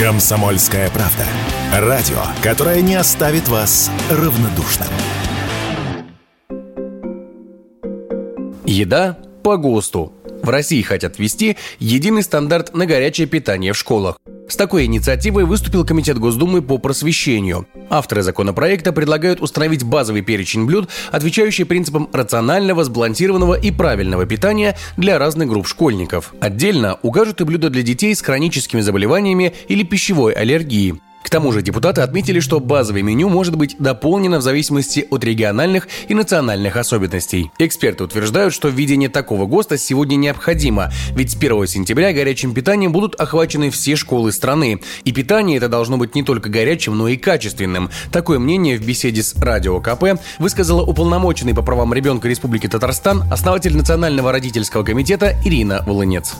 Комсомольская правда. Радио, которое не оставит вас равнодушным. Еда по ГОСТу. В России хотят ввести единый стандарт на горячее питание в школах. С такой инициативой выступил Комитет Госдумы по просвещению. Авторы законопроекта предлагают установить базовый перечень блюд, отвечающий принципам рационального, сбалансированного и правильного питания для разных групп школьников. Отдельно укажут и блюда для детей с хроническими заболеваниями или пищевой аллергией. К тому же депутаты отметили, что базовое меню может быть дополнено в зависимости от региональных и национальных особенностей. Эксперты утверждают, что введение такого ГОСТа сегодня необходимо, ведь с 1 сентября горячим питанием будут охвачены все школы страны. И питание это должно быть не только горячим, но и качественным. Такое мнение в беседе с Радио КП высказала уполномоченный по правам ребенка Республики Татарстан, основатель Национального родительского комитета Ирина Волынец.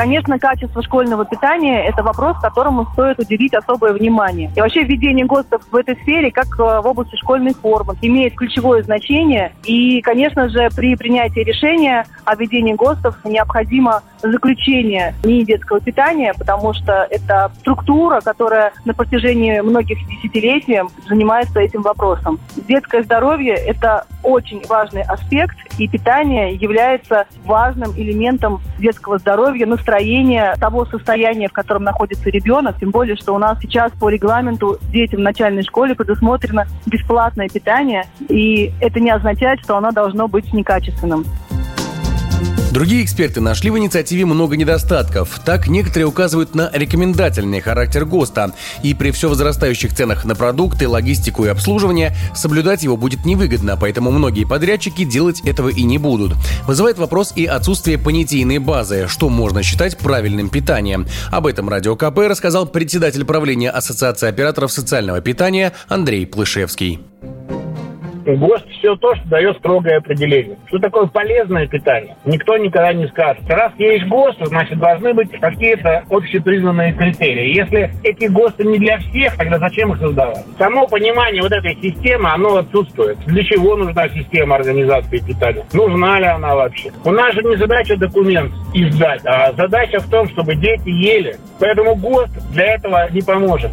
Конечно, качество школьного питания – это вопрос, которому стоит уделить особое внимание. И вообще введение ГОСТов в этой сфере, как э, в области школьной формы, имеет ключевое значение. И, конечно же, при принятии решения о введении ГОСТов необходимо заключение НИИ детского питания, потому что это структура, которая на протяжении многих десятилетий занимается этим вопросом. Детское здоровье – это очень важный аспект, и питание является важным элементом детского здоровья, настроения, того состояния, в котором находится ребенок. Тем более, что у нас сейчас по регламенту детям в начальной школе предусмотрено бесплатное питание, и это не означает, что оно должно быть некачественным. Другие эксперты нашли в инициативе много недостатков. Так, некоторые указывают на рекомендательный характер ГОСТа. И при все возрастающих ценах на продукты, логистику и обслуживание соблюдать его будет невыгодно, поэтому многие подрядчики делать этого и не будут. Вызывает вопрос и отсутствие понятийной базы, что можно считать правильным питанием. Об этом Радио КП рассказал председатель правления Ассоциации операторов социального питания Андрей Плышевский. ГОСТ все то, что дает строгое определение. Что такое полезное питание? Никто никогда не скажет. Раз есть ГОСТ, значит, должны быть какие-то общепризнанные критерии. Если эти ГОСТы не для всех, тогда зачем их создавать? Само понимание вот этой системы, оно отсутствует. Для чего нужна система организации питания? Нужна ли она вообще? У нас же не задача документ издать, а задача в том, чтобы дети ели. Поэтому ГОСТ для этого не поможет.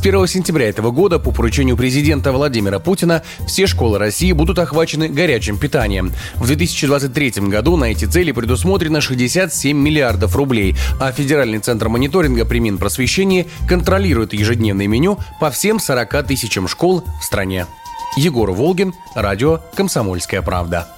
С 1 сентября этого года по поручению президента Владимира Путина все школы России будут охвачены горячим питанием. В 2023 году на эти цели предусмотрено 67 миллиардов рублей, а Федеральный центр мониторинга при Минпросвещении контролирует ежедневное меню по всем 40 тысячам школ в стране. Егор Волгин, радио «Комсомольская правда».